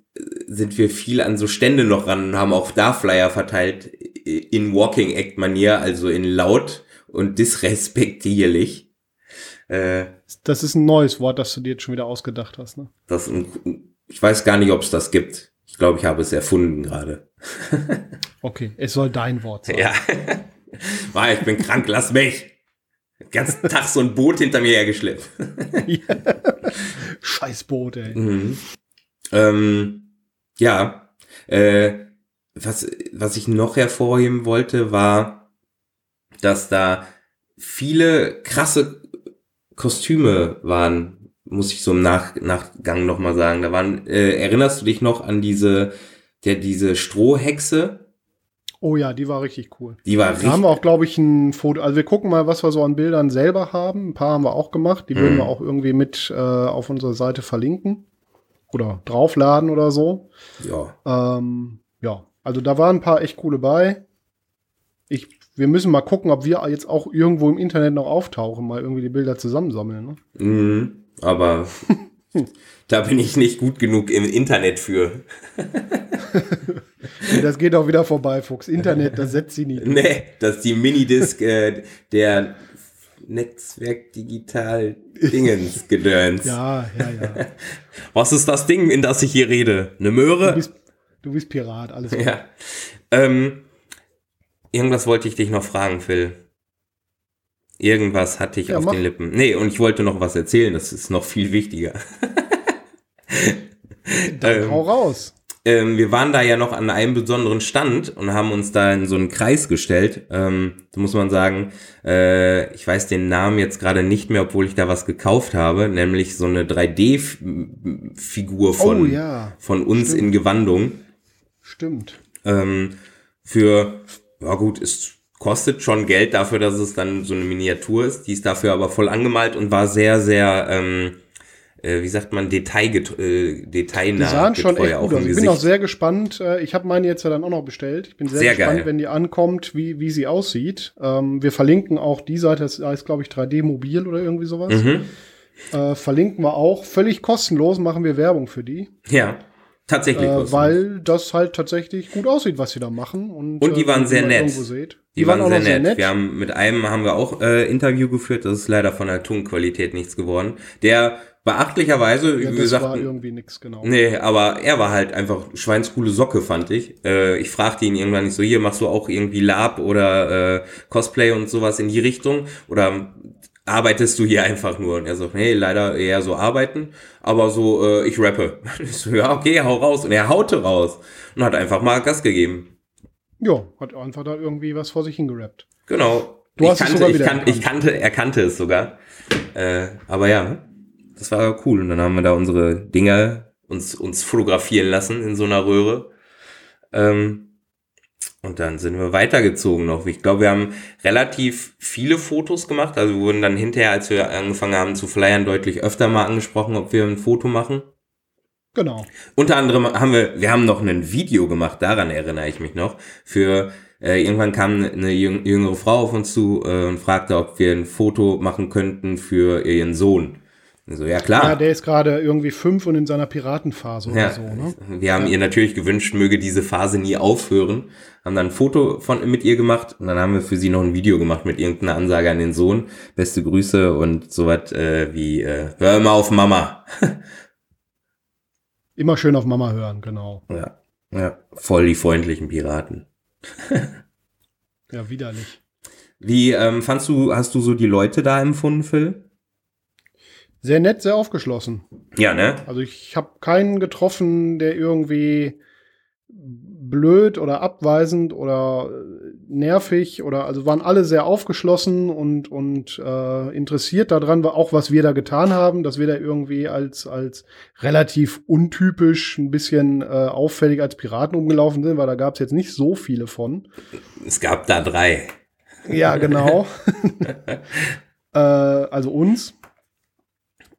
sind wir viel an so Stände noch ran und haben auch da Flyer verteilt in Walking Act Manier, also in laut und disrespektierlich. Äh, Das ist ein neues Wort, das du dir jetzt schon wieder ausgedacht hast. Ne? das, ich weiß gar nicht, ob es das gibt. Ich glaube, ich habe es erfunden gerade. Okay, es soll dein Wort sein. Ja. War, ich bin krank, lass mich. Den ganzen Tag so ein Boot hinter mir hergeschleppt. Scheißboot, ey. Mhm. Ähm, ja. Äh, was, was ich noch hervorheben wollte, war, dass da viele krasse Kostüme waren, muss ich so im Nach Nachgang nochmal sagen. Da waren, äh, erinnerst du dich noch an diese, der, diese Strohhexe? Oh ja, die war richtig cool. Die war Da richtig. haben wir auch, glaube ich, ein Foto. Also wir gucken mal, was wir so an Bildern selber haben. Ein paar haben wir auch gemacht. Die würden Mhm. wir auch irgendwie mit äh, auf unserer Seite verlinken. Oder draufladen oder so. Ja. Ähm, ja, also da waren ein paar echt coole bei. Ich, wir müssen mal gucken, ob wir jetzt auch irgendwo im Internet noch auftauchen, mal irgendwie die Bilder zusammensammeln. Ne? Mhm, aber da bin ich nicht gut genug im Internet für. Das geht auch wieder vorbei, Fuchs. Internet, das setzt sie nie. durch. Nee, das ist die Minidisc äh, der Netzwerk Digital Dingens Gedöns. Ja, ja, ja. Was ist das Ding, in das ich hier rede? Eine Du Möhre? bist, du bist Pirat, alles gut. Ja. Ähm, irgendwas wollte ich dich noch fragen, Phil. Irgendwas hatte ich Ja, auf mach. den Lippen. Nee, und ich wollte noch was erzählen, das ist noch viel wichtiger. Dann Ähm, hau raus. ähm, wir waren da ja noch an einem besonderen Stand und haben uns da in so einen Kreis gestellt. Ähm, da muss man sagen, äh, ich weiß den Namen jetzt gerade nicht mehr, obwohl ich da was gekauft habe, nämlich so eine 3D-Figur von, Oh ja, von uns stimmt. in Gewandung. Stimmt. Ähm, für, ja gut, es kostet schon Geld dafür, dass es dann so eine Miniatur ist. Die ist dafür aber voll angemalt und war sehr, sehr, ähm, äh, wie sagt man, detailget äh, Die detailnah. sahen schon echt gut aus. Ich bin auch sehr gespannt. Äh, Ich habe meine jetzt ja dann auch noch bestellt. Ich bin sehr, Sehr gespannt, geil. wenn die ankommt, wie, wie sie aussieht. Ähm, wir verlinken auch die Seite, das heißt, glaube ich, 3D Mobil oder irgendwie sowas. Mhm. Äh, verlinken wir auch. Völlig kostenlos machen wir Werbung für die. Ja, tatsächlich. Äh, weil das halt tatsächlich gut aussieht, was sie da machen. Und, Und die äh, waren wie sehr nett. Seht. Die, waren, auch sehr, noch nett. Wir haben mit einem haben wir auch äh, Interview geführt. Das ist leider von der Tonqualität nichts geworden. Der beachtlicherweise, ja, wie gesagt, war irgendwie nix, genau. Nee, aber er war halt einfach schweinscoole Socke, fand ich. Äh, ich fragte ihn irgendwann nicht so, hier machst du auch irgendwie Lab oder äh, Cosplay und sowas in die Richtung? Oder arbeitest du hier einfach nur? Und er sagt, nee, leider eher so arbeiten, aber so, äh, ich rappe. Ich so, ja, okay, hau raus. Und er haute raus und hat einfach mal Gas gegeben. Ja, hat einfach da irgendwie was vor sich hingerappt. Genau. Du hast ich es kannte, sogar ich, wieder kan ich kannte, er kannte es sogar. Äh, aber ja, das war cool. Und dann haben wir da unsere Dinger uns, uns fotografieren lassen in so einer Röhre. Ähm, und dann sind wir weitergezogen noch. Ich glaube, wir haben relativ viele Fotos gemacht. Also wir wurden dann hinterher, als wir angefangen haben zu flyern, deutlich öfter mal angesprochen, ob wir ein Foto machen. Genau. Unter anderem haben wir, wir haben noch ein Video gemacht, daran erinnere ich mich noch, für, äh, irgendwann kam eine jüng- jüngere Frau auf uns zu äh, und fragte, ob wir ein Foto machen könnten für ihren Sohn. So, ja klar. Ja, der ist gerade irgendwie fünf und in seiner Piratenphase Ja, oder so, ne? Wir haben ihr natürlich gewünscht, möge diese Phase nie aufhören. Haben dann ein Foto von mit ihr gemacht und dann haben wir für sie noch ein Video gemacht mit irgendeiner Ansage an den Sohn. Beste Grüße und so was äh, wie äh, Hör mal auf Mama. Immer schön auf Mama hören, genau. Ja, ja, voll die freundlichen Piraten. Ja, widerlich. Wie ähm, fandst du, hast du so die Leute da empfunden, Phil? Sehr nett, sehr aufgeschlossen. Ja, ne? Also ich habe keinen getroffen, der irgendwie blöd oder abweisend oder äh, nervig oder also waren alle sehr aufgeschlossen und und äh, interessiert daran, war auch was wir da getan haben, dass wir da irgendwie als als relativ untypisch ein bisschen äh, auffällig als Piraten umgelaufen sind, weil da gab es jetzt nicht so viele von. Es gab da drei. Ja, genau. äh, also uns.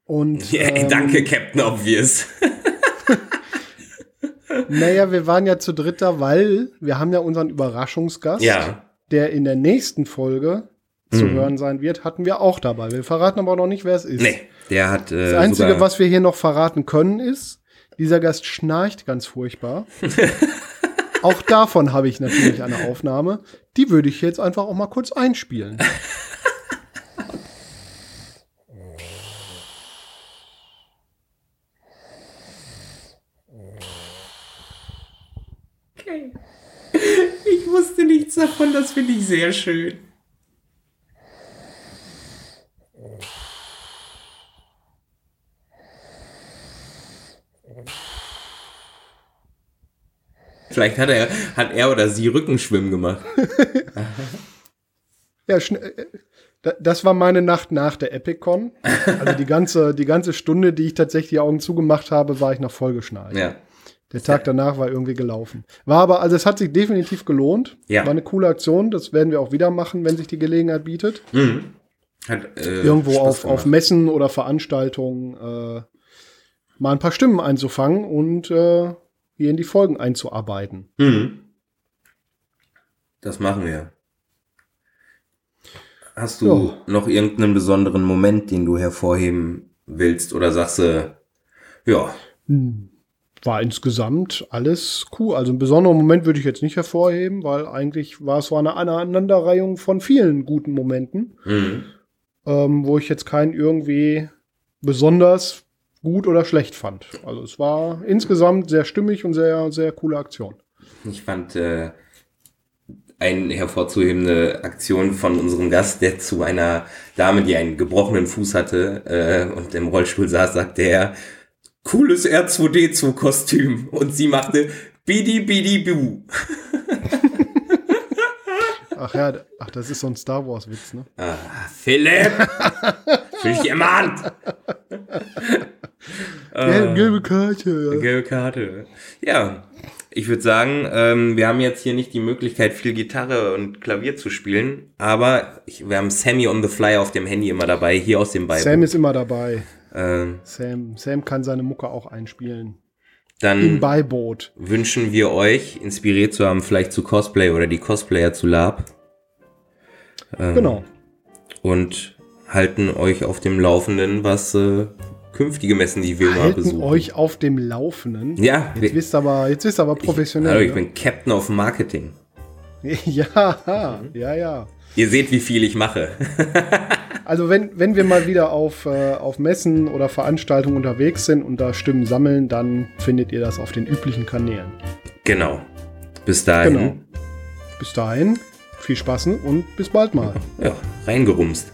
Und ähm, Danke, Captain Obvious. Naja, wir waren ja zu dritter, weil wir haben ja unseren Überraschungsgast, Ja. der in der nächsten Folge zu Mhm. hören sein wird, hatten wir auch dabei. Wir verraten aber noch nicht, wer es ist. Nee, der hat äh, Das Einzige, was wir hier noch verraten können, ist, dieser Gast schnarcht ganz furchtbar. auch davon habe ich natürlich eine Aufnahme. Die würde ich jetzt einfach auch mal kurz einspielen. Ich wusste nichts davon, das finde ich sehr schön. Vielleicht hat er, hat er oder sie Rückenschwimmen gemacht. Ja, äh, da- das war meine Nacht nach der EpicCon. Also die ganze, die ganze Stunde, die ich tatsächlich die Augen zugemacht habe, war ich noch vollgeschnallt. Ja. Der Tag danach war irgendwie gelaufen. War aber, also es hat sich definitiv gelohnt. Ja. War eine coole Aktion. Das werden wir auch wieder machen, wenn sich die Gelegenheit bietet. Mhm. Hat, äh, Irgendwo auf, auf Messen oder Veranstaltungen äh, mal ein paar Stimmen einzufangen und äh, hier in die Folgen einzuarbeiten. Mhm. Das machen wir. Hast du Ja. noch irgendeinen besonderen Moment, den du hervorheben willst? Oder sagst du, ja, War insgesamt alles cool. Also einen besonderen Moment würde ich jetzt nicht hervorheben, weil eigentlich war es so eine Aneinanderreihung von vielen guten Momenten, mhm. ähm, wo ich jetzt keinen irgendwie besonders gut oder schlecht fand. Also es war insgesamt sehr stimmig und sehr, sehr coole Aktion. ich fand äh, eine hervorzuhebende Aktion von unserem Gast, der zu einer Dame, die einen gebrochenen Fuß hatte äh, und im Rollstuhl saß, sagte er, cooles R2D2-Kostüm. Und sie machte Bidi Bidi Bu. Ach ja, ach, das ist so ein Star Wars-Witz, ne? Ah, Philipp! Fühl dich ermahnt! Gelbe, gelbe Karte. Ja. Gelbe Karte. Ja, ich würde sagen, ähm, wir haben jetzt hier nicht die Möglichkeit, viel Gitarre und Klavier zu spielen, aber ich, wir haben Sammy on the Fly auf dem Handy immer dabei, hier aus dem Bible. Sam ist immer dabei. Ähm, Sam, Sam kann seine Mucke auch einspielen. Im dann Beiboot. wünschen wir euch, inspiriert zu haben, vielleicht zu Cosplay oder die Cosplayer zu Lab. Ähm, Genau. Und halten euch auf dem Laufenden, was äh, künftige Messen, die wir mal Halten besuchen. euch auf dem Laufenden. Ja, Jetzt wisst ihr aber, jetzt wisst aber professionell. Ich ne? bin Captain of Marketing. ja, ja, ja. Ihr seht, wie viel ich mache. Also wenn, wenn wir mal wieder auf, äh, auf Messen oder Veranstaltungen unterwegs sind und da Stimmen sammeln, dann findet ihr das auf den üblichen Kanälen. genau. Bis dahin. Genau. Bis dahin, viel Spaß und bis bald mal. Ja, reingerumst.